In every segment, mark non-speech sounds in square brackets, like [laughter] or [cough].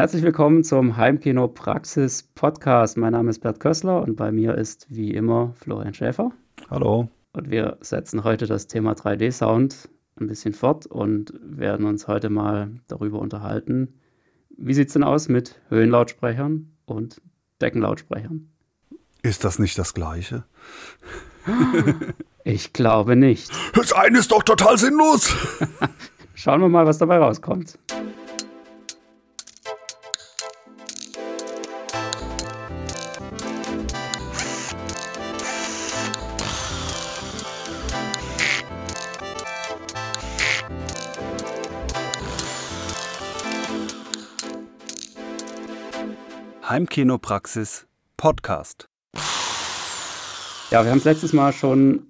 Herzlich willkommen zum Heimkino Praxis Podcast. Mein Name ist Bert Kössler und bei mir ist wie immer Florian Schäfer. Hallo. Und wir setzen heute das Thema 3D-Sound ein bisschen fort und werden uns heute mal darüber unterhalten, wie sieht es denn aus mit Höhenlautsprechern und Deckenlautsprechern? Ist das nicht das Gleiche? [laughs] Ich glaube nicht. Das eine ist doch total sinnlos. [laughs] Schauen wir mal, was dabei rauskommt. Heimkinopraxis Podcast. Ja, wir haben es letztes Mal schon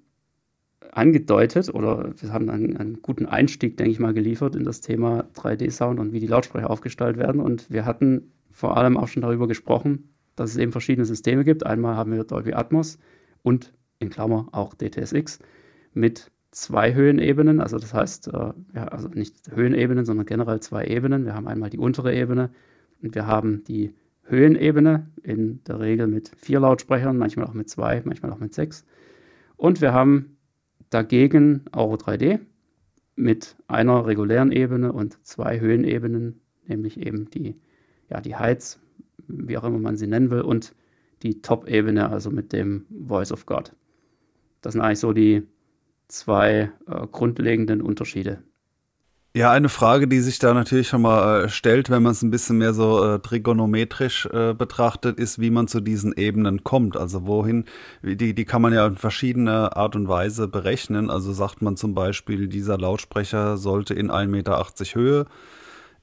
angedeutet oder wir haben einen, einen, guten Einstieg, denke ich mal, geliefert in das Thema 3D-Sound und wie die Lautsprecher aufgestellt werden. Und wir hatten vor allem auch schon darüber gesprochen, dass es eben verschiedene Systeme gibt. Einmal haben wir Dolby Atmos und in Klammer auch DTSX mit zwei Höhenebenen. Also das heißt, äh, ja, also nicht Höhenebenen, sondern generell zwei Ebenen. Wir haben einmal die untere Ebene und wir haben die Höhenebene, in der Regel mit vier Lautsprechern, manchmal auch mit zwei, manchmal auch mit sechs. Und wir haben dagegen Auro 3D mit einer regulären Ebene und zwei Höhenebenen, nämlich eben die, ja, die Heights, wie auch immer man sie nennen will, und die Top-Ebene, also mit dem Voice of God. Das sind eigentlich so die zwei äh, grundlegenden Unterschiede. Ja, eine Frage, die sich da natürlich schon mal äh, stellt, wenn man es ein bisschen mehr so äh, trigonometrisch äh, betrachtet, ist, wie man zu diesen Ebenen kommt. Also wohin, die, die kann man ja in verschiedener Art und Weise berechnen. Also sagt man zum Beispiel, dieser Lautsprecher sollte in 1,80 Meter Höhe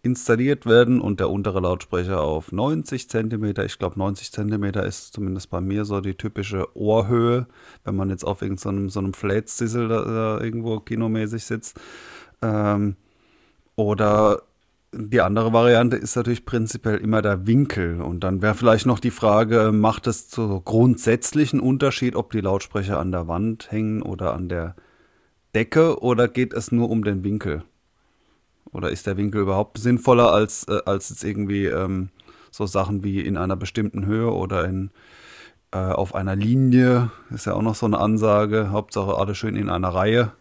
installiert werden und der untere Lautsprecher auf 90 Zentimeter. Ich glaube, 90 Zentimeter ist zumindest bei mir so die typische Ohrhöhe, wenn man jetzt auf irgendeinem so einem Flat-Sizzle da, da, irgendwo kinomäßig sitzt. Ähm, oder die andere Variante ist natürlich prinzipiell immer der Winkel. Und dann wäre vielleicht noch die Frage, macht es zu grundsätzlichen Unterschied, ob die Lautsprecher an der Wand hängen oder an der Decke oder geht es nur um den Winkel? Oder ist der Winkel überhaupt sinnvoller als, äh, als jetzt irgendwie ähm, so Sachen wie in einer bestimmten Höhe oder in, äh, auf einer Linie? Ist ja auch noch so eine Ansage. Hauptsache alle schön in einer Reihe.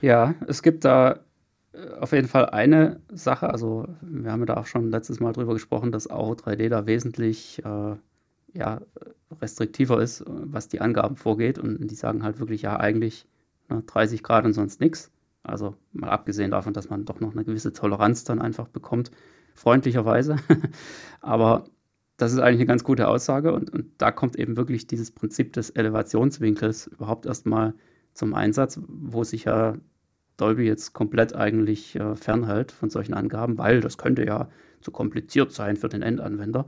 Ja, es gibt da auf jeden Fall eine Sache, also wir haben ja da auch schon letztes Mal drüber gesprochen, dass Auro 3D da wesentlich äh, ja, restriktiver ist, was die Angaben vorgeht. Und die sagen halt wirklich, ja, eigentlich ne, 30 Grad und sonst nichts. Also mal abgesehen davon, dass man doch noch eine gewisse Toleranz dann einfach bekommt, freundlicherweise. [laughs] Aber das ist eigentlich eine ganz gute Aussage und, und da kommt eben wirklich dieses Prinzip des Elevationswinkels überhaupt erstmal zum Einsatz, wo sich ja Dolby jetzt komplett eigentlich äh, fernhält von solchen Angaben, weil das könnte ja zu kompliziert sein für den Endanwender.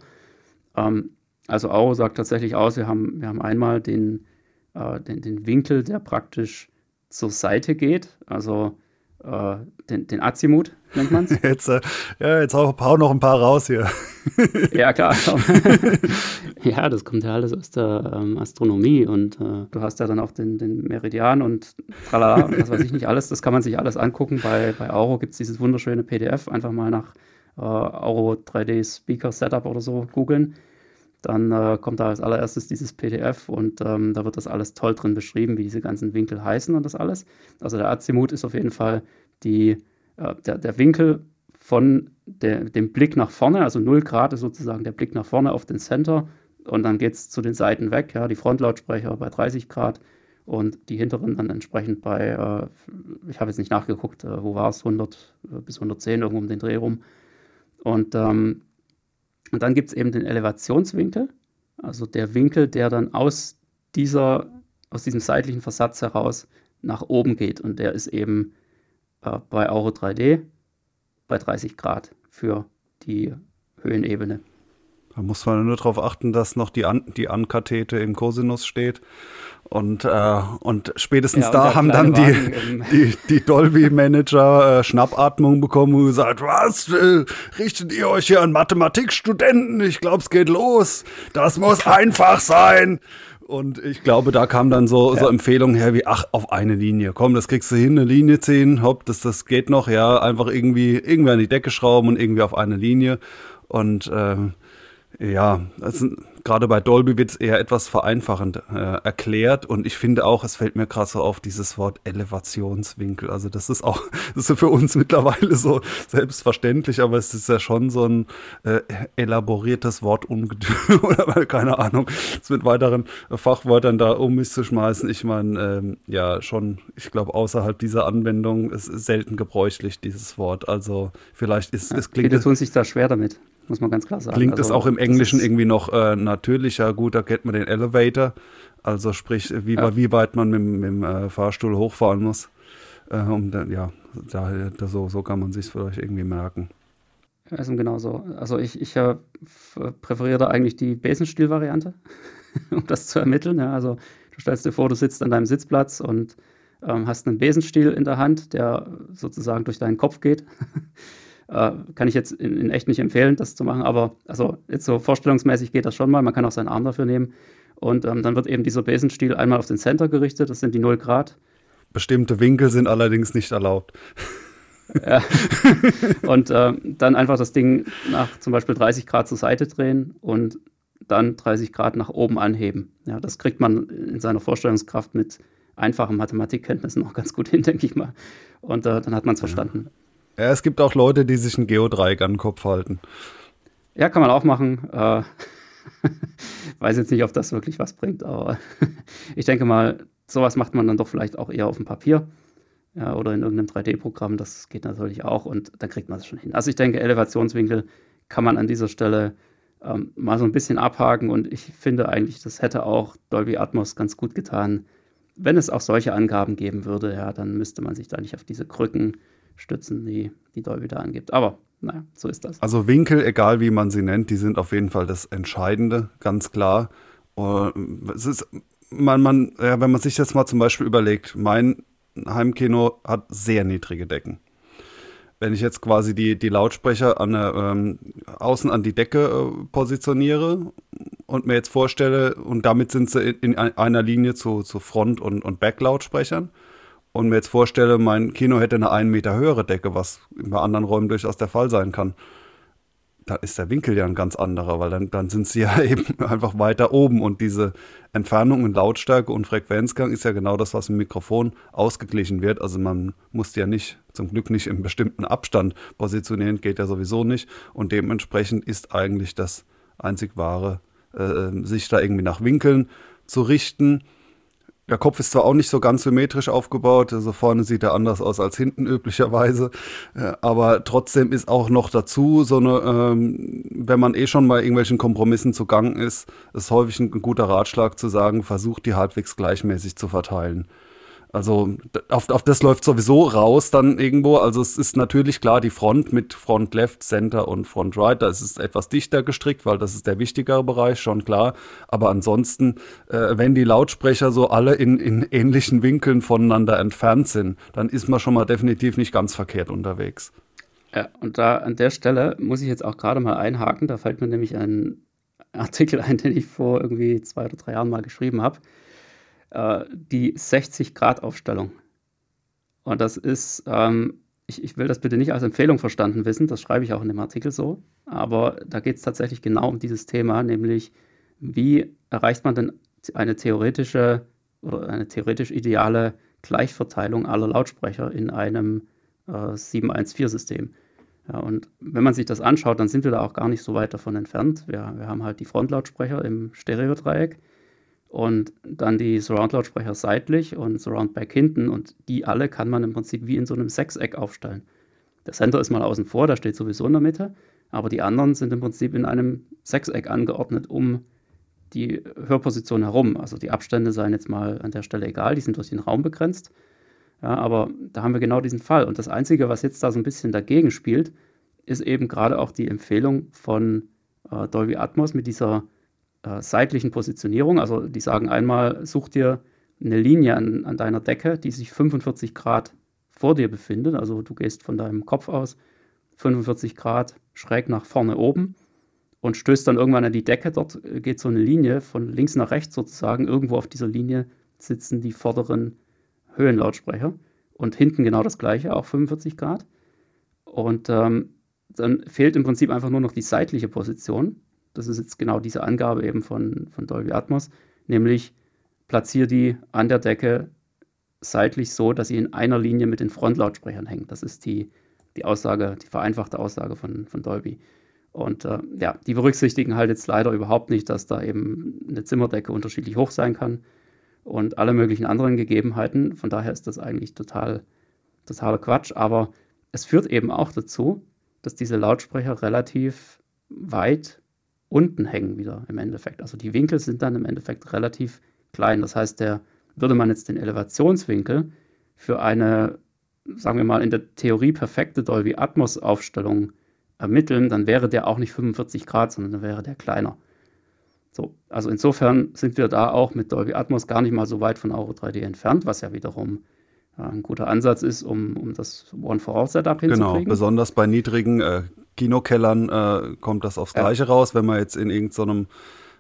Ähm, also Auro sagt tatsächlich aus, wir haben, wir haben einmal den, äh, den, den Winkel, der praktisch zur Seite geht, also äh, den, den Azimut nennt man es. [laughs] Jetzt, äh, ja, jetzt hau, hau noch ein paar raus hier. [laughs] ja, klar. [laughs] ja, das kommt ja alles aus der ähm, Astronomie und äh, du hast ja dann auch den, den Meridian und tralala, was weiß ich nicht alles. Das kann man sich alles angucken. Bei, bei Auro gibt es dieses wunderschöne PDF. Einfach mal nach äh, Auro 3D Speaker Setup oder so googeln. Dann äh, kommt da als allererstes dieses PDF und ähm, da wird das alles toll drin beschrieben, wie diese ganzen Winkel heißen und das alles. Also der Azimut ist auf jeden Fall die, äh, der, der Winkel von der, dem Blick nach vorne, also 0 Grad ist sozusagen der Blick nach vorne auf den Center und dann geht es zu den Seiten weg, ja, die Frontlautsprecher bei 30 Grad und die hinteren dann entsprechend bei, äh, ich habe jetzt nicht nachgeguckt, äh, wo war es, 100 äh, bis 110 irgendwo um den Dreh rum. Und, ähm, und dann gibt es eben den Elevationswinkel, also der Winkel, der dann aus, dieser, aus diesem seitlichen Versatz heraus nach oben geht und der ist eben äh, bei Auro 3D bei 30 Grad für die Höhenebene. Da muss man nur darauf achten, dass noch die, An die Ankathete im Cosinus steht. Und, äh, und spätestens ja, und da haben dann die, [laughs] die, die Dolby-Manager äh, Schnappatmung bekommen und gesagt, was, äh, richtet ihr euch hier an Mathematikstudenten? Ich glaube, es geht los. Das muss [laughs] einfach sein. Und ich glaube, da kam dann so, so Empfehlungen her wie, ach, auf eine Linie. Komm, das kriegst du hin, eine Linie ziehen, hopp, das, das geht noch, ja, einfach irgendwie, irgendwie an die Decke schrauben und irgendwie auf eine Linie. Und äh, ja, also, gerade bei Dolby wird es eher etwas vereinfachend äh, erklärt und ich finde auch, es fällt mir gerade so auf dieses Wort Elevationswinkel. Also das ist auch, [laughs] das ist für uns mittlerweile so selbstverständlich, aber es ist ja schon so ein äh, elaboriertes Wort [laughs] oder keine Ahnung, es mit weiteren Fachwörtern da um mich zu schmeißen. Ich meine, ähm, ja, schon, ich glaube, außerhalb dieser Anwendung ist selten gebräuchlich, dieses Wort. Also vielleicht ist ja, es klingt. Viele tun sich da schwer damit muss man ganz klar sagen. Klingt also, das auch im Englischen irgendwie noch äh, natürlicher? Gut, da kennt man den Elevator, also sprich, wie, ja. wie weit man mit, mit dem äh, Fahrstuhl hochfahren muss. Äh, um dann, ja, da, da, so, so kann man sich vielleicht irgendwie merken. Also genau so. Also ich, ich äh, präferiere da eigentlich die Besenstiel-Variante, [laughs] um das zu ermitteln. Ja, also du stellst dir vor, du sitzt an deinem Sitzplatz und ähm, hast einen Besenstiel in der Hand, der sozusagen durch deinen Kopf geht. [laughs] Äh, kann ich jetzt in, in, echt nicht empfehlen, das zu machen, aber also jetzt so vorstellungsmäßig geht das schon mal. Man kann auch seinen Arm dafür nehmen. Und ähm, dann wird eben dieser Besenstiel einmal auf den Center gerichtet, das sind die 0 Grad. Bestimmte Winkel sind allerdings nicht erlaubt. Ja. und äh, dann einfach das Ding nach zum Beispiel 30 Grad zur Seite drehen und dann 30 Grad nach oben anheben. Ja, das kriegt man in seiner Vorstellungskraft mit einfachen Mathematikkenntnissen noch ganz gut hin, [laughs] denke ich mal. Und äh, dann hat man es verstanden. Ja, es gibt auch Leute, die sich ein Geodreieck an den Kopf halten. Ja, kann man auch machen. Äh, [laughs] weiß jetzt nicht, ob das wirklich was bringt, aber [laughs] ich denke mal, sowas macht man dann doch vielleicht auch eher auf dem Papier ja, oder in irgendeinem 3D-Programm. Das geht natürlich auch und dann kriegt man es schon hin. Also ich denke, Elevationswinkel kann man an dieser Stelle ähm, mal so ein bisschen abhaken und ich finde eigentlich, das hätte auch Dolby Atmos ganz gut getan. Wenn es auch solche Angaben geben würde, ja, dann müsste man sich da nicht auf diese Krücken stützen, die, die Dolby da angibt. Aber naja, so ist das. Also Winkel, egal wie man sie nennt, die sind auf jeden Fall das Entscheidende, ganz klar. es ist, man, man, ja, wenn man sich jetzt mal zum Beispiel überlegt, mein Heimkino hat sehr niedrige Decken. Wenn ich jetzt quasi die, die Lautsprecher an der, ähm, außen an die Decke äh, positioniere und mir jetzt vorstelle, und damit sind sie in, in einer Linie zu, zu Front- und, und Back-Lautsprechern, und mir jetzt vorstelle, mein Kino hätte eine einen Meter höhere Decke, was bei anderen Räumen durchaus der Fall sein kann, da ist der Winkel ja ein ganz anderer, weil dann, dann sind sie [laughs] ja eben einfach weiter oben und diese Entfernung in Lautstärke und Frequenzgang ist ja genau das, was im Mikrofon ausgeglichen wird. Also man muss ja nicht, zum Glück nicht im bestimmten Abstand positionieren, geht ja sowieso nicht. Und dementsprechend ist eigentlich das einzig wahre, äh, sich da irgendwie nach Winkeln zu richten der Kopf ist zwar auch nicht so ganz symmetrisch aufgebaut, also vorne sieht er anders aus als hinten üblicherweise, äh, aber trotzdem ist auch noch dazu so eine, ähm, wenn man eh schon bei irgendwelchen Kompromissen zugangen ist, ist häufig ein guter Ratschlag zu sagen, versucht die halbwegs gleichmäßig zu verteilen. Also auf, auf das läuft sowieso raus dann irgendwo. Also es ist natürlich klar die Front mit Front Left, Center und Front Right. Da ist es etwas dichter gestrickt, weil das ist der wichtigere Bereich, schon klar. Aber ansonsten, äh, wenn die Lautsprecher so alle in, in ähnlichen Winkeln voneinander entfernt sind, dann ist man schon mal definitiv nicht ganz verkehrt unterwegs. Ja, und da an der Stelle muss ich jetzt auch gerade mal einhaken. Da fällt mir nämlich ein Artikel ein, den ich vor irgendwie zwei oder drei Jahren mal geschrieben habe äh, die 60-Grad-Aufstellung. Und das ist, ähm, ich, ich, will das bitte nicht als Empfehlung verstanden wissen, das schreibe ich auch in dem Artikel so, aber da geht es tatsächlich genau um dieses Thema, nämlich wie erreicht man denn eine theoretische oder eine theoretisch ideale Gleichverteilung aller Lautsprecher in einem äh, 714-System. Ja, und wenn man sich das anschaut, dann sind wir da auch gar nicht so weit davon entfernt. Wir, wir haben halt die Frontlautsprecher im Stereodreieck und dann die Surround-Lautsprecher seitlich und Surround-Back hinten und die alle kann man im Prinzip wie in so einem Sechseck aufstellen. Der Center ist mal außen vor, der steht sowieso in der Mitte, aber die anderen sind im Prinzip in einem Sechseck angeordnet um die Hörposition herum. Also die Abstände seien jetzt mal an der Stelle egal, die sind durch den Raum begrenzt. Ja, aber da haben wir genau diesen Fall. Und das Einzige, was jetzt da so ein bisschen dagegen spielt, ist eben gerade auch die Empfehlung von äh, Dolby Atmos mit dieser äh, seitlichen Positionierung. Also die sagen einmal, such dir eine Linie an, an deiner Decke, die sich 45 Grad vor dir befindet. Also du gehst von deinem Kopf aus 45 Grad schräg nach vorne oben und stößt dann irgendwann an die Decke. Dort geht so eine Linie von links nach rechts sozusagen. Irgendwo auf dieser Linie sitzen die vorderen Höhenlautsprecher und hinten genau das gleiche, auch 45 Grad. Und ähm, dann fehlt im Prinzip einfach nur noch die seitliche Position. Das ist jetzt genau diese Angabe eben von, von Dolby Atmos, nämlich platziere die an der Decke seitlich so, dass sie in einer Linie mit den Frontlautsprechern hängen. Das ist die, die Aussage, die vereinfachte Aussage von, von Dolby. Und äh, ja, die berücksichtigen halt jetzt leider überhaupt nicht, dass da eben eine Zimmerdecke unterschiedlich hoch sein kann und alle möglichen anderen Gegebenheiten. Von daher ist das eigentlich total, totaler Quatsch. Aber es führt eben auch dazu, dass diese Lautsprecher relativ weit unten hängen wieder im Endeffekt. Also die Winkel sind dann im Endeffekt relativ klein. Das heißt, der würde man jetzt den Elevationswinkel für eine, sagen wir mal, in der Theorie perfekte Dolby Atmos Aufstellung ermitteln, dann wäre der auch nicht 45 Grad, sondern dann wäre der kleiner. So, also insofern sind wir da auch mit Dolby Atmos gar nicht mal so weit von Auro 3D entfernt, was ja wiederum äh, ein guter Ansatz ist, um, um das One-for-All-Setup genau, hinzukriegen. Genau, besonders bei niedrigen äh, Kinokellern äh, kommt das aufs Gleiche ja. raus, wenn man jetzt in irgendeinem so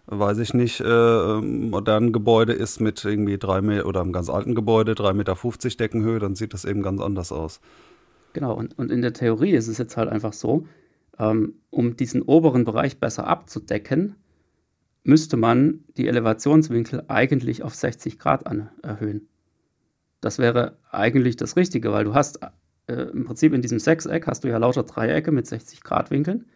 weiß ich nicht, äh, modernen Gebäude ist mit irgendwie drei Meter oder einem ganz alten Gebäude, 3,50 Meter Deckenhöhe, dann sieht das eben ganz anders aus. Genau, und, und in der Theorie ist es jetzt halt einfach so, ähm, um diesen oberen Bereich besser abzudecken, müsste man die Elevationswinkel eigentlich auf 60 Grad an, erhöhen. Das wäre eigentlich das Richtige, weil du hast äh, im Prinzip in diesem Sechseck hast du ja lauter Dreiecke mit 60 Grad Winkeln.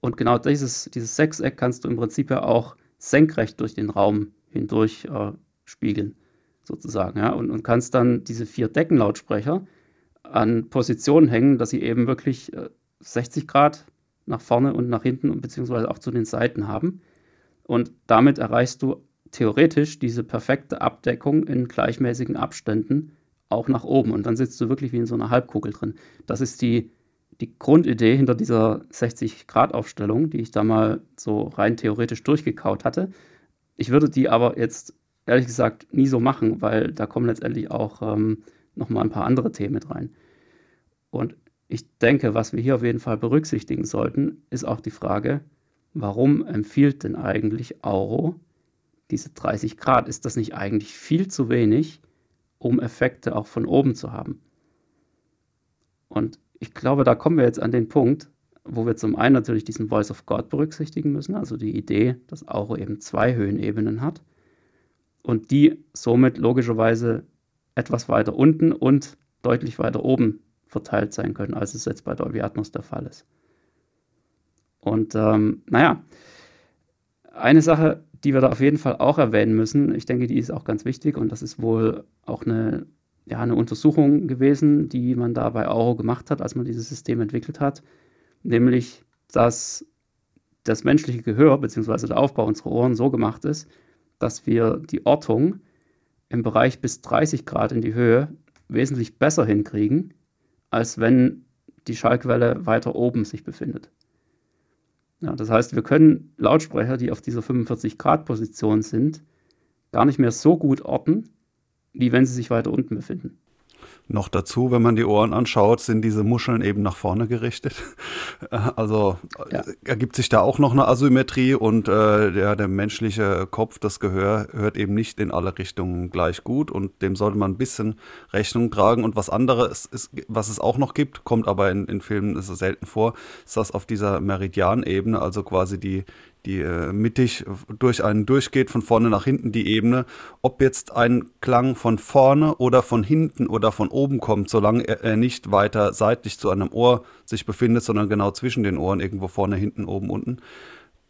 Und genau dieses, dieses Sechseck kannst du im Prinzip ja auch senkrecht durch den Raum hindurch äh, spiegeln, sozusagen. Ja? Und, und kannst dann diese vier Deckenlautsprecher an Positionen hängen, dass sie eben wirklich äh, 60 Grad nach vorne und nach hinten und beziehungsweise auch zu den Seiten haben. Und damit erreichst du theoretisch diese perfekte Abdeckung in gleichmäßigen Abständen auch nach oben. Und dann sitzt du wirklich wie in so einer Halbkugel drin. Das ist die die Grundidee hinter dieser 60-Grad-Aufstellung, die ich da mal so rein theoretisch durchgekaut hatte. Ich würde die aber jetzt ehrlich gesagt nie so machen, weil da kommen letztendlich auch ähm, nochmal ein paar andere Themen mit rein. Und ich denke, was wir hier auf jeden Fall berücksichtigen sollten, ist auch die Frage, warum empfiehlt denn eigentlich Auro diese 30 Grad? Ist das nicht eigentlich viel zu wenig, um Effekte auch von oben zu haben? Und ich glaube, da kommen wir jetzt an den Punkt, wo wir zum einen natürlich diesen Voice of God berücksichtigen müssen, also die Idee, dass Auro eben zwei Höhenebenen hat und die somit logischerweise etwas weiter unten und deutlich weiter oben verteilt sein können, als es jetzt bei Dolby Atmos der Fall ist. Und ähm, naja, eine Sache, die wir da auf jeden Fall auch erwähnen müssen, ich denke, die ist auch ganz wichtig und das ist wohl auch eine ja, eine Untersuchung gewesen, die man da bei Auro gemacht hat, als man dieses System entwickelt hat, nämlich, dass das menschliche Gehör bzw. der Aufbau unserer Ohren so gemacht ist, dass wir die Ortung im Bereich bis 30 Grad in die Höhe wesentlich besser hinkriegen, als wenn die Schallquelle weiter oben sich befindet. Ja, das heißt, wir können Lautsprecher, die auf dieser 45 Grad Position sind, gar nicht mehr so gut orten, wie wenn sie sich weiter unten befinden. Noch dazu, wenn man die Ohren anschaut, sind diese Muscheln eben nach vorne gerichtet. [laughs] Also ja. ergibt sich da auch noch eine Asymmetrie und äh, der, der menschliche Kopf, das Gehör, hört eben nicht in alle Richtungen gleich gut und dem sollte man ein bisschen Rechnung tragen. Und was anderes ist, was es auch noch gibt, kommt aber in, in Filmen ist selten vor, ist das auf dieser Meridianebene, also quasi die, die äh, mittig durch einen durchgeht, von vorne nach hinten die Ebene, ob jetzt ein Klang von vorne oder von hinten oder von oben kommt, solange er, er, nicht weiter seitlich zu einem Ohr sich befindet, sondern genau zwischen den Ohren, irgendwo vorne, hinten, oben, unten.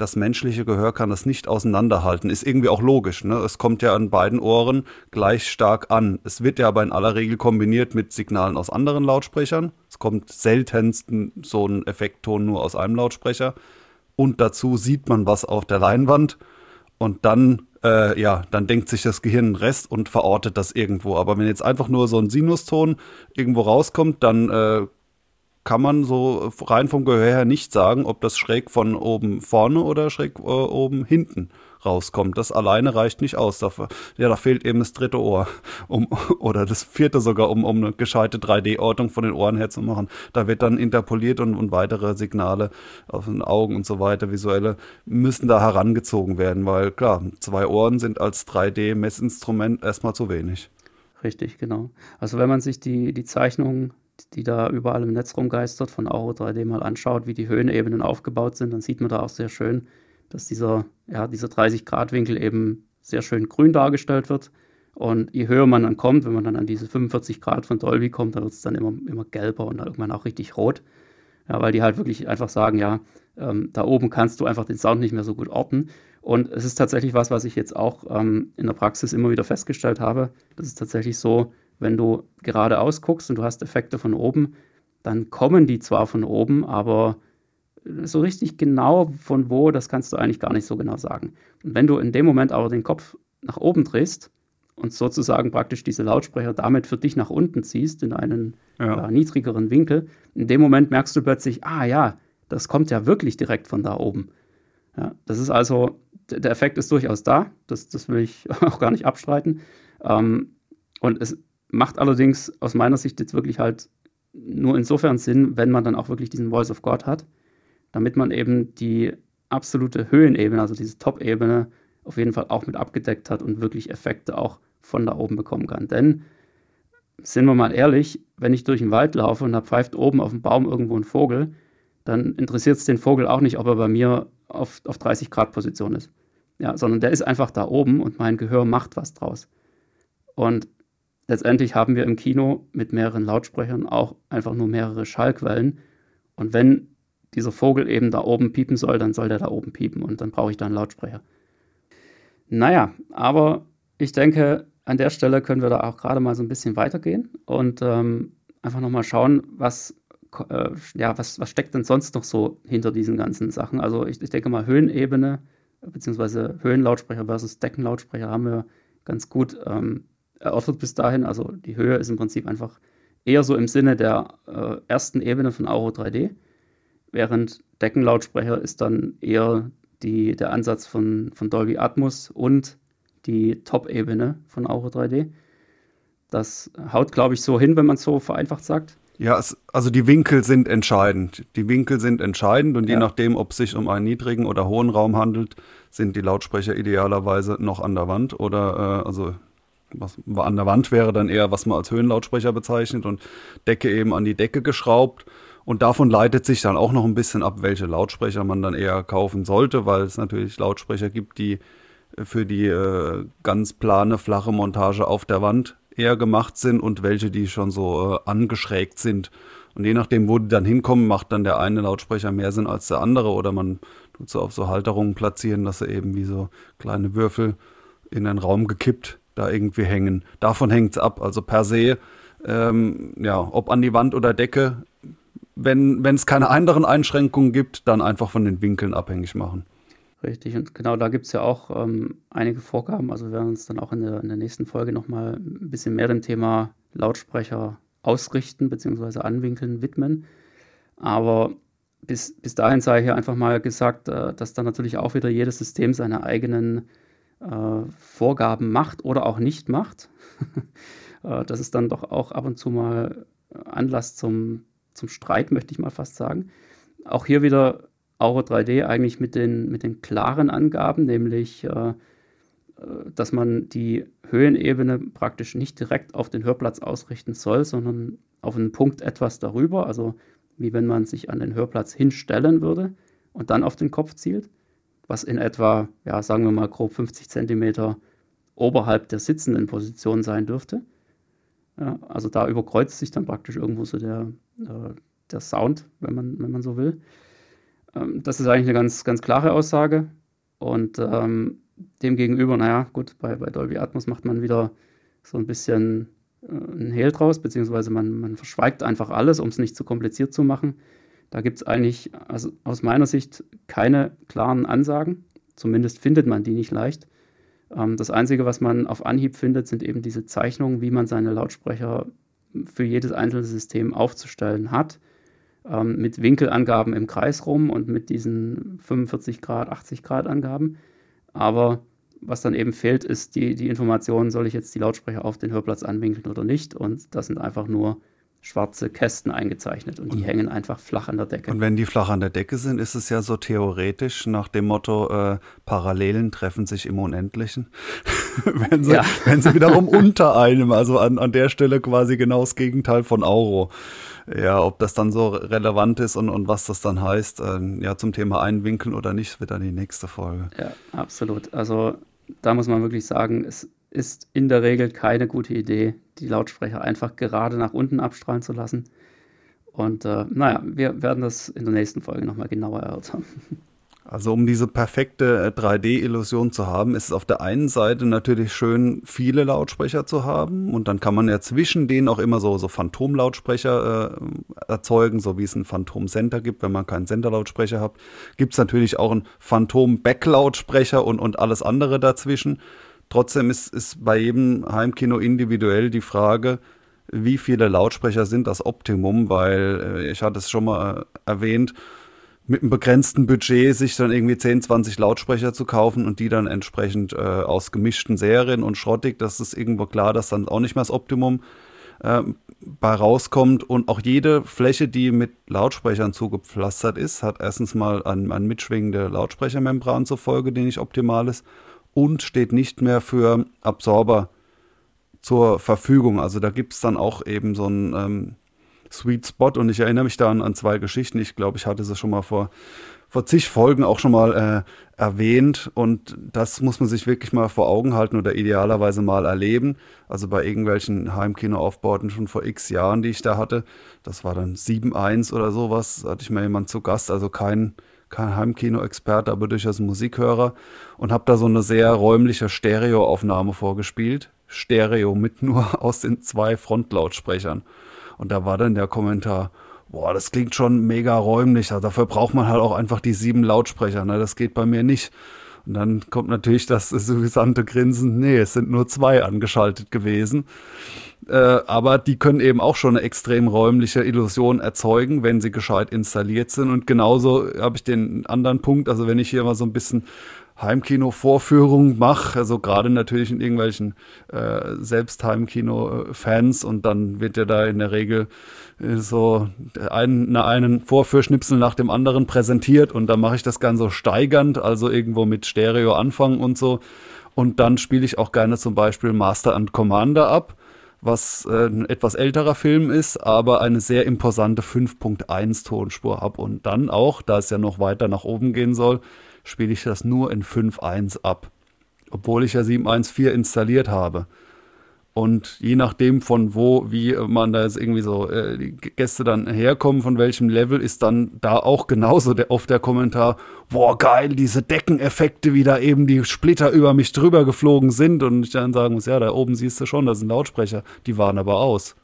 Das menschliche Gehör kann das nicht auseinanderhalten. Ist irgendwie auch logisch. Ne? Es kommt ja an beiden Ohren gleich stark an. Es wird ja aber in aller Regel kombiniert mit Signalen aus anderen Lautsprechern. Es kommt seltenst so ein Effektton nur aus einem Lautsprecher und dazu sieht man was auf der Leinwand und dann, äh, ja, dann denkt sich das Gehirn den Rest und verortet das irgendwo. Aber wenn jetzt einfach nur so ein Sinuston irgendwo rauskommt, dann äh, kann man so rein vom Gehör her nicht sagen, ob das schräg von oben vorne oder schräg äh, oben hinten rauskommt. Das alleine reicht nicht aus. Da, ja, da fehlt eben das dritte Ohr um, oder das vierte sogar, um, um eine gescheite 3D-Ortung von den Ohren herzumachen. Da wird dann interpoliert und, und weitere Signale auf den Augen und so weiter, visuelle, müssen da herangezogen werden, weil klar, zwei Ohren sind als 3D-Messinstrument erstmal zu wenig. Richtig, genau. Also wenn man sich die, die Zeichnung die da überall im Netz rumgeistert, von Auro 3D mal anschaut, wie die Höhenebenen aufgebaut sind, dann sieht man da auch sehr schön, dass dieser, ja, dieser 30-Grad-Winkel eben sehr schön grün dargestellt wird. Und je höher man dann kommt, wenn man dann an diese 45 Grad von Dolby kommt, dann wird es dann immer, immer gelber und dann irgendwann auch richtig rot. Ja, weil die halt wirklich einfach sagen, ja, ähm, da oben kannst du einfach den Sound nicht mehr so gut orten. Und es ist tatsächlich was, was ich jetzt auch ähm, in der Praxis immer wieder festgestellt habe. Das ist tatsächlich so, wenn du geradeaus guckst und du hast Effekte von oben, dann kommen die zwar von oben, aber so richtig genau von wo, das kannst du eigentlich gar nicht so genau sagen. Und wenn du in dem Moment aber den Kopf nach oben drehst und sozusagen praktisch diese Lautsprecher damit für dich nach unten ziehst in einen ja. Ja, niedrigeren Winkel, in dem Moment merkst du plötzlich, ah ja, das kommt ja wirklich direkt von da oben. Ja, das ist also, der Effekt ist durchaus da, das, das will ich [laughs] auch gar nicht abstreiten. Ähm, und es macht allerdings aus meiner Sicht jetzt wirklich halt nur insofern Sinn, wenn man dann auch wirklich diesen Voice of God hat, damit man eben die absolute Höhenebene, also diese Top-Ebene, auf jeden Fall auch mit abgedeckt hat und wirklich Effekte auch von da oben bekommen kann. Denn, sind wir mal ehrlich, wenn ich durch den Wald laufe und da pfeift oben auf dem Baum irgendwo ein Vogel, dann interessiert es den Vogel auch nicht, ob er bei mir auf, auf 30 Grad Position ist. Ja, sondern der ist einfach da oben und mein Gehör macht was draus. Und letztendlich haben wir im Kino mit mehreren Lautsprechern auch einfach nur mehrere Schallquellen. Und wenn dieser Vogel eben da oben piepen soll, dann soll der da oben piepen und dann brauche ich da einen Lautsprecher. Naja, aber ich denke, an der Stelle können wir da auch gerade mal so ein bisschen weitergehen und ähm, einfach nochmal schauen, was, äh, ja, was, was steckt denn sonst noch so hinter diesen ganzen Sachen. Also ich, ich denke mal, Höhenebene beziehungsweise Höhenlautsprecher versus Deckenlautsprecher haben wir ganz gut ähm, erörtert bis dahin. Also die Höhe ist im Prinzip einfach eher so im Sinne der äh, ersten Ebene von Auro 3D, während Deckenlautsprecher ist dann eher die, der Ansatz von, von Dolby Atmos und die Top-Ebene von Auro 3D. Das haut, glaube ich, so hin, wenn man es so vereinfacht sagt. Ja, es, also die Winkel sind entscheidend. Die Winkel sind entscheidend und ja. je nachdem, ob es sich um einen niedrigen oder hohen Raum handelt, sind die Lautsprecher idealerweise noch an der Wand oder äh, also was an der Wand wäre dann eher, was man als Höhenlautsprecher bezeichnet und Decke eben an die Decke geschraubt. Und davon leitet sich dann auch noch ein bisschen ab, welche Lautsprecher man dann eher kaufen sollte, weil es natürlich Lautsprecher gibt, die für die äh, ganz plane, flache Montage auf der Wand eher gemacht sind und welche, die schon so äh, angeschrägt sind. Und je nachdem, wo die dann hinkommen, macht dann der eine Lautsprecher mehr Sinn als der andere oder man tut so auf so Halterungen platzieren, dass sie eben wie so kleine Würfel in den Raum gekippt da irgendwie hängen. Davon hängt es ab. Also per se, ähm, ja, ob an die Wand oder Decke, wenn es keine anderen Einschränkungen gibt, dann einfach von den Winkeln abhängig machen. Richtig, und genau da gibt es ja auch ähm, einige Vorgaben. Also wir werden uns dann auch in der, in der nächsten Folge nochmal ein bisschen mehr dem Thema Lautsprecher ausrichten bzw. anwinkeln widmen. Aber bis, bis dahin sei hier einfach mal gesagt, äh, dass dann natürlich auch wieder jedes System seine eigenen äh, Vorgaben macht oder auch nicht macht. [laughs] äh, das ist dann doch auch ab und zu mal Anlass zum, zum Streit, möchte ich mal fast sagen. Auch hier wieder Auro 3D eigentlich mit den, mit den klaren Angaben, nämlich äh, äh, dass man die Höhenebene praktisch nicht direkt auf den Hörplatz ausrichten soll, sondern auf einen Punkt etwas darüber, also wie wenn man sich an den Hörplatz hinstellen würde und dann auf den Kopf zielt was in etwa, ja, sagen wir mal grob 50 Zentimeter oberhalb der sitzenden Position sein dürfte. Ja, also da überkreuzt sich dann praktisch irgendwo so der, äh, der Sound, wenn man, wenn man so will. Ähm, das ist eigentlich eine ganz, ganz klare Aussage. Und ähm, demgegenüber, naja, gut, bei, bei Dolby Atmos macht man wieder so ein bisschen äh, einen Hehl draus, beziehungsweise man, man verschweigt einfach alles, um es nicht zu kompliziert zu machen. Da gibt es eigentlich also aus meiner Sicht keine klaren Ansagen. Zumindest findet man die nicht leicht. Ähm, das Einzige, was man auf Anhieb findet, sind eben diese Zeichnungen, wie man seine Lautsprecher für jedes einzelne System aufzustellen hat. Ähm, mit Winkelangaben im Kreis rum und mit diesen 45 Grad, 80 Grad Angaben. Aber was dann eben fehlt, ist die, die Information, soll ich jetzt die Lautsprecher auf den Hörplatz anwinkeln oder nicht. Und das sind einfach nur schwarze Kästen eingezeichnet und, und die hängen einfach flach an der Decke. Und wenn die flach an der Decke sind, ist es ja so theoretisch nach dem Motto, äh, Parallelen treffen sich im Unendlichen. [laughs] wenn, sie, ja. wenn sie wiederum unter einem, also an, an der Stelle quasi genau das Gegenteil von Auro. Ja, ob das dann so relevant ist und, und was das dann heißt, äh, ja, zum Thema Einwinkeln oder nicht, wird dann die nächste Folge. Ja, absolut. Also da muss man wirklich sagen, es ist in der Regel keine gute Idee, die Lautsprecher einfach gerade nach unten abstrahlen zu lassen. Und äh, naja, wir werden das in der nächsten Folge nochmal genauer erörtern. [laughs] Also um diese perfekte 3D-Illusion äh, zu haben, ist es auf der einen Seite natürlich schön, viele Lautsprecher zu haben. Und dann kann man ja zwischen denen auch immer so, so Phantom-Lautsprecher äh, erzeugen, so wie es ein Phantom-Center gibt, wenn man keinen Center-Lautsprecher hat. Gibt es natürlich auch einen Phantom-Back-Lautsprecher und, und alles andere dazwischen. Trotzdem ist, ist bei jedem Heimkino individuell die Frage, wie viele Lautsprecher sind das Optimum, weil äh, ich hatte es schon mal äh, erwähnt, mit einem begrenzten Budget sich dann irgendwie 10, 20 Lautsprecher zu kaufen und die dann entsprechend äh, aus gemischten Serien und schrottig, das ist irgendwo klar, dass dann auch nicht mehr das Optimum äh, bei rauskommt. Und auch jede Fläche, die mit Lautsprechern zugepflastert ist, hat erstens mal ein, ein mitschwingende Lautsprechermembran zur Folge, die nicht optimal ist und steht nicht mehr für Absorber zur Verfügung. Also da gibt es dann auch eben so einen ähm, Sweet Spot und ich erinnere mich da an, zwei Geschichten. Ich glaube, ich hatte sie schon mal vor, vor zig Folgen auch schon mal äh, erwähnt und das muss man sich wirklich mal vor Augen halten oder idealerweise mal erleben. Also bei irgendwelchen Heimkinoaufbauten schon vor x Jahren, die ich da hatte, das war dann 7.1 oder sowas, hatte ich mal jemand zu Gast, also kein kein Heimkino-Experte, aber durchaus Musikhörer und habe da so eine sehr räumliche Stereoaufnahme vorgespielt. Stereo mit nur [laughs] aus den zwei Frontlautsprechern. Und da war dann der Kommentar, boah, das klingt schon mega räumlich. Also dafür braucht man halt auch einfach die sieben Lautsprecher. Ne? Das geht bei mir nicht. Und dann kommt natürlich das [laughs] suffisante Grinsen, nee, es sind nur zwei angeschaltet gewesen. Äh, aber die können eben auch schon eine extrem räumliche Illusion erzeugen, wenn sie gescheit installiert sind. Und genauso habe ich den anderen Punkt, also wenn ich hier mal so ein bisschen Heimkino-Vorführung mache, also gerade natürlich in irgendwelchen äh, selbst Heimkino-Fans und dann wird ja da in der Regel äh, so einen, einen Vorführschnipsel nach dem anderen präsentiert und dann mache ich das Ganze so steigernd, also irgendwo mit Stereo anfangen und so. Und dann spiele ich auch gerne zum Beispiel Master and Commander ab was äh, ein etwas älterer Film ist, aber eine sehr imposante 5.1 Tonspur habe. Und dann auch, da es ja noch weiter nach oben gehen soll, spiele ich das nur in 5.1 ab. Obwohl ich ja 7.1.4 installiert habe. Und je nachdem, von wo, wie man da jetzt irgendwie so äh, die Gäste dann herkommen, von welchem Level, ist dann da auch genauso der, oft der Kommentar, boah, geil, diese Deckeneffekte, wie da eben die Splitter über mich drüber geflogen sind. Und ich dann sagen muss, ja, da oben siehst du schon, das sind Lautsprecher, die waren aber aus.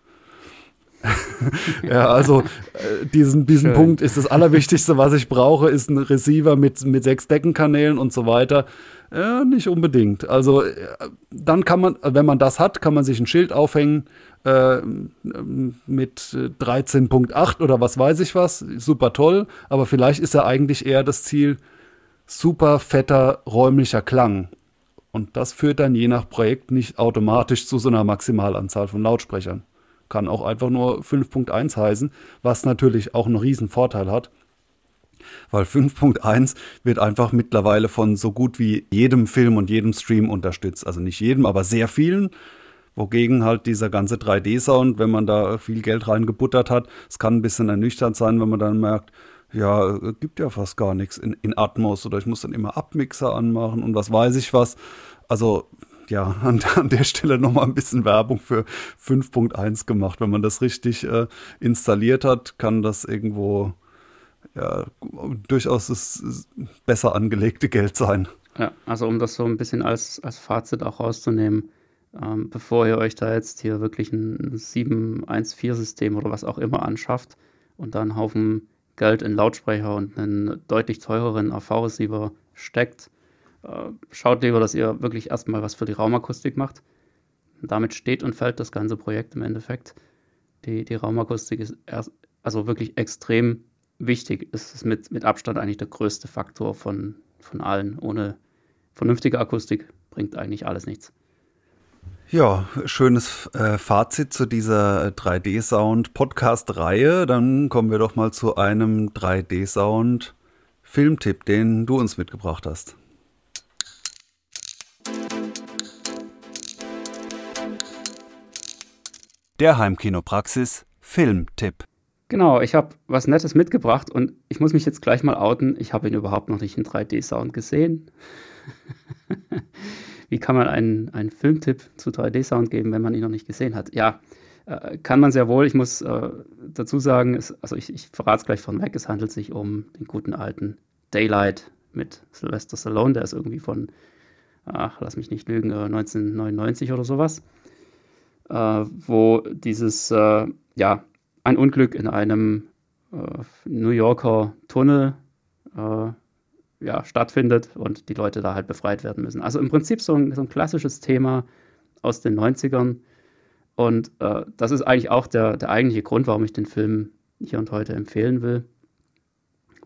[laughs] ja, also äh, diesen, diesen Punkt ist das Allerwichtigste, was ich brauche, ist ein Receiver mit, mit sechs Deckenkanälen und so weiter. Ja, nicht unbedingt. Also äh, dann kann man, wenn man das hat, kann man sich ein Schild aufhängen äh, mit 13.8 oder was weiß ich was. Super toll. Aber vielleicht ist ja eigentlich eher das Ziel super fetter räumlicher Klang. Und das führt dann je nach Projekt nicht automatisch zu so einer Maximalanzahl von Lautsprechern. Kann auch einfach nur 5.1 heißen, was natürlich auch einen riesen Vorteil hat weil 5.1 wird einfach mittlerweile von so gut wie jedem Film und jedem Stream unterstützt. Also nicht jedem, aber sehr vielen. Wogegen halt dieser ganze 3D-Sound, wenn man da viel Geld reingebuttert hat, es kann ein bisschen ernüchternd sein, wenn man dann merkt, ja, gibt ja fast gar nichts in, in Atmos oder ich muss dann immer Abmixer anmachen und was weiß ich was. Also ja, an, an der Stelle nochmal ein bisschen Werbung für 5.1 gemacht. Wenn man das richtig äh, installiert hat, kann das irgendwo ja, durchaus das besser angelegte Geld sein. Ja, also um das so ein bisschen als, als Fazit auch rauszunehmen, ähm, bevor ihr euch da jetzt hier wirklich ein 714-System oder was auch immer anschafft und da einen Haufen Geld in Lautsprecher und einen deutlich teureren AV-Receiver steckt, schaut lieber, dass ihr wirklich erstmal was für die Raumakustik macht. Damit steht und fällt das ganze Projekt im Endeffekt. Die, die Raumakustik ist erst, also wirklich extrem wichtig. Es ist mit, mit Abstand eigentlich der größte Faktor von, von allen. Ohne vernünftige Akustik bringt eigentlich alles nichts. Ja, schönes äh, Fazit zu dieser 3D-Sound-Podcast-Reihe. Dann kommen wir doch mal zu einem 3D-Sound-Filmtipp, den du uns mitgebracht hast. Der Heimkinopraxis Filmtipp. Genau, ich habe was Nettes mitgebracht und ich muss mich jetzt gleich mal outen. Ich habe ihn überhaupt noch nicht in 3D-Sound gesehen. [laughs] Wie kann man einen, einen Filmtipp zu 3D-Sound geben, wenn man ihn noch nicht gesehen hat? Ja, äh, kann man sehr wohl. Ich muss äh, dazu sagen, es, also ich, ich verrate es gleich von weg, es handelt sich um den guten alten Daylight mit Sylvester Stallone, der ist irgendwie von, ach, lass mich nicht lügen, äh, 1999 oder sowas, äh, wo dieses, äh, ja, ein Unglück in einem äh, New Yorker Tunnel ja, stattfindet und die Leute da halt befreit werden müssen. Also im Prinzip so ein, so ein klassisches Thema aus den 90ern. Und äh, das ist eigentlich auch der, der eigentliche Grund, warum ich den Film hier und heute empfehlen will,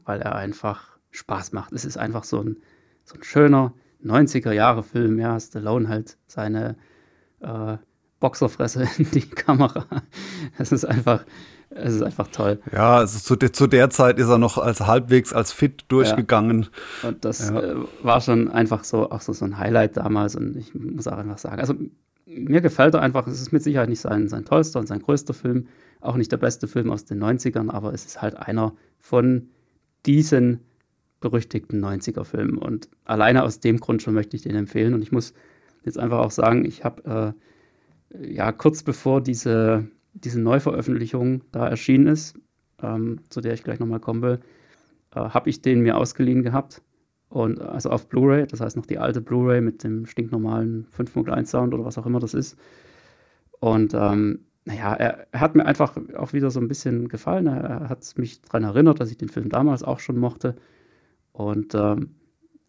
weil er einfach Spaß macht. Es ist einfach so ein, so ein schöner 90er-Jahre-Film. Ja, Stallone halt seine äh, Boxerfresse in die Kamera. Es ist einfach, es ist einfach toll. Ja, also zu, de, zu der Zeit ist er noch als halbwegs als fit durchgegangen. Ja. Und das ja. äh, war schon einfach so, auch so, so ein Highlight damals. Und ich muss auch einfach sagen, also mir gefällt er einfach. Es ist mit Sicherheit nicht sein, sein tollster und sein größter Film, auch nicht der beste Film aus den 90ern, aber es ist halt einer von diesen berüchtigten 90er-Filmen. Und alleine aus dem Grund schon möchte ich den empfehlen. Und ich muss jetzt einfach auch sagen, ich habe äh, ja kurz bevor diese diese Neuveröffentlichung da erschienen ist, ähm, zu der ich gleich nochmal kommen will, äh, habe ich den mir ausgeliehen gehabt. Und also auf Blu-ray, das heißt noch die alte Blu-ray mit dem stinknormalen 5.1 Sound oder was auch immer das ist. Und ähm, naja, er, er, hat mir einfach auch wieder so ein bisschen gefallen. Er, er hat mich daran erinnert, dass ich den Film damals auch schon mochte. Und ähm,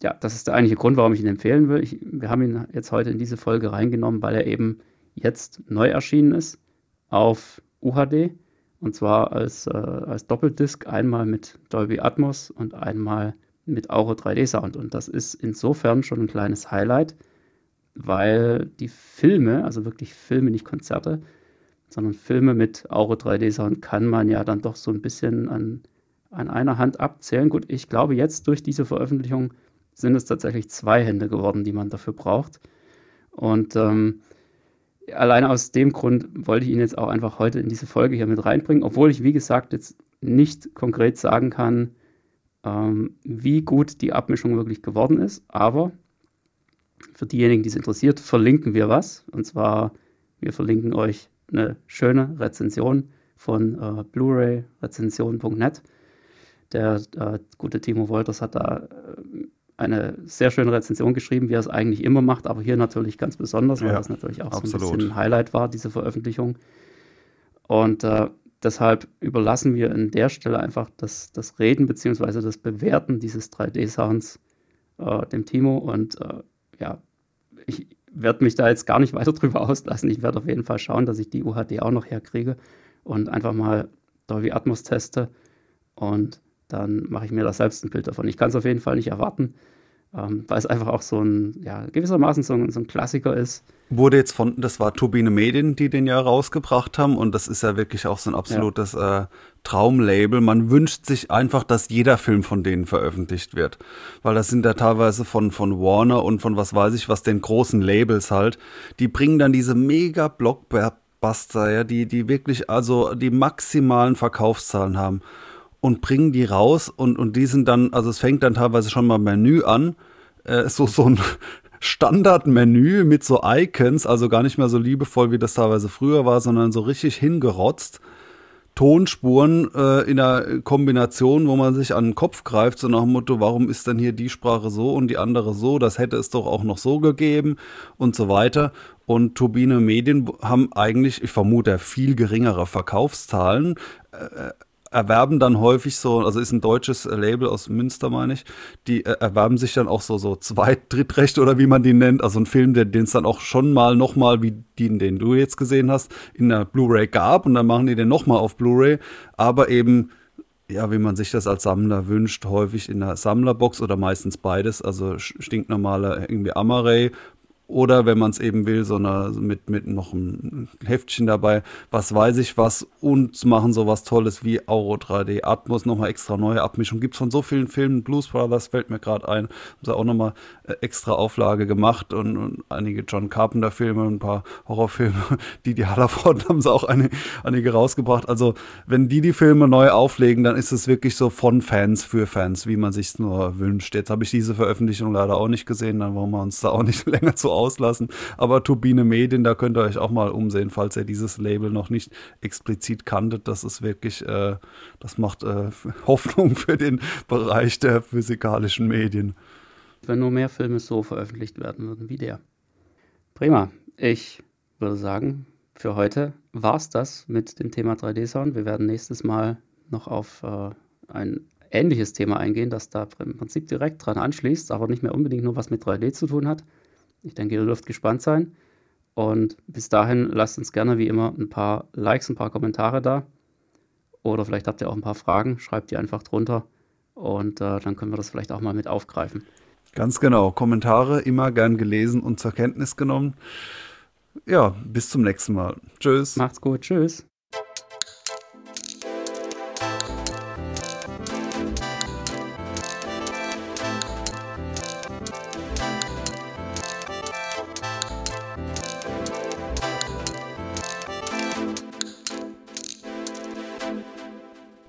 ja, das ist der eigentliche Grund, warum ich ihn empfehlen will. Ich, wir haben ihn jetzt heute in diese Folge reingenommen, weil er eben jetzt neu erschienen ist auf UHD und zwar als, äh, als Doppeldisc, einmal mit Dolby Atmos und einmal mit Auro 3D Sound. Und das ist insofern schon ein kleines Highlight, weil die Filme, also wirklich Filme, nicht Konzerte, sondern Filme mit Auro 3D Sound kann man ja dann doch so ein bisschen an, an einer Hand abzählen. Gut, ich glaube, jetzt durch diese Veröffentlichung sind es tatsächlich zwei Hände geworden, die man dafür braucht. Und ähm, alleine aus dem Grund wollte ich ihn jetzt auch einfach heute in diese Folge hier mit reinbringen, obwohl ich, wie gesagt, jetzt nicht konkret sagen kann, ähm, wie gut die Abmischung wirklich geworden ist. Aber für diejenigen, die es interessiert, verlinken wir was. Und zwar, wir verlinken euch eine schöne Rezension von äh, Blu-ray-rezension.net. Der äh, gute Timo Wolters hat da äh, eine sehr schöne Rezension geschrieben, wie er es eigentlich immer macht, aber hier natürlich ganz besonders, weil ja, das natürlich auch absolut. so ein bisschen ein Highlight war, diese Veröffentlichung. Und äh, deshalb überlassen wir an der Stelle einfach das, das Reden bzw. das Bewerten dieses 3D-Sounds äh, dem Timo. Und äh, ja, ich werde mich da jetzt gar nicht [laughs] weiter drüber auslassen. Ich werde auf jeden Fall schauen, dass ich die UHD auch noch herkriege und einfach mal Dolby Atmos teste. Und dann mache ich mir da selbst ein Bild davon. Ich kann es auf jeden Fall nicht erwarten, ähm, weil es einfach auch so ein, ja, gewissermaßen so ein, so ein, Klassiker ist. Wurde jetzt von, das war Turbine Medien, die den ja rausgebracht haben und das ist ja wirklich auch so ein absolutes ja. äh, Traumlabel. Man wünscht sich einfach, dass jeder Film von denen veröffentlicht wird, weil das sind ja teilweise von, von Warner und von was weiß ich was, den großen Labels halt, die bringen dann diese mega Blockbuster, ja, die, die wirklich also die maximalen Verkaufszahlen haben und bringen die raus und, und die sind dann, also es fängt dann teilweise schon mal Menü an, äh, so, so ein [laughs] Standardmenü mit so Icons, also gar nicht mehr so liebevoll, wie das teilweise früher war, sondern so richtig hingerotzt. Tonspuren äh, in einer Kombination, wo man sich an den Kopf greift, so nach dem Motto, warum ist denn hier die Sprache so und die andere so, das hätte es doch auch noch so gegeben und so weiter. Und Turbine Medien haben eigentlich, ich vermute, viel geringere Verkaufszahlen. Äh, erwerben dann häufig so, also ist ein deutsches Label aus Münster, meine ich, die äh, erwerben sich dann auch so, so Zweit-, [laughs] Drittrechte oder wie man die nennt, also ein Film, den es dann auch schon mal nochmal, wie den, den du jetzt gesehen hast, in der Blu-ray gab und dann machen die den nochmal auf Blu-ray, aber eben ja, wie man sich das als Sammler wünscht, häufig in der Sammlerbox oder meistens beides, also stinknormale irgendwie Amaray Oder wenn man es eben will, so mit, mit noch ein Heftchen dabei, was weiß ich was und machen so was Tolles wie Auro 3D, Atmos, nochmal extra neue Abmischung. Gibt es von so vielen Filmen, Blues Brothers fällt mir gerade ein, haben sie auch nochmal äh, extra Auflage gemacht und, und einige John Carpenter-Filme, ein paar Horrorfilme, [laughs] die die Hallerford haben sie auch eine, einige rausgebracht. Also wenn die die Filme neu auflegen, dann ist es wirklich so von Fans für Fans, wie man sich nur wünscht. Jetzt habe ich diese Veröffentlichung leider auch nicht gesehen, dann wollen wir uns da auch nicht [laughs] länger zu auslassen. Aber Turbine Medien, da könnt ihr euch auch mal umsehen, falls ihr dieses Label noch nicht explizit kanntet. Das ist wirklich, äh, das macht äh, [laughs] Hoffnung für den Bereich der physikalischen Medien. Wenn nur mehr Filme so veröffentlicht werden würden wie der. Prima. Ich würde sagen, für heute war es das mit dem Thema 3D-Sound. Wir werden nächstes Mal noch auf äh, ein ähnliches Thema eingehen, das da im Prinzip direkt dran anschließt, aber nicht mehr unbedingt nur was mit 3D zu tun hat. Ich denke, ihr dürft gespannt sein. Und bis dahin lasst uns gerne wie immer ein paar Likes, ein paar Kommentare da. Oder vielleicht habt ihr auch ein paar Fragen, schreibt die einfach drunter und äh, dann können wir das vielleicht auch mal mit aufgreifen. Ganz genau. Kommentare immer gern gelesen und zur Kenntnis genommen. Ja, bis zum nächsten Mal. Tschüss. Macht's gut. Tschüss.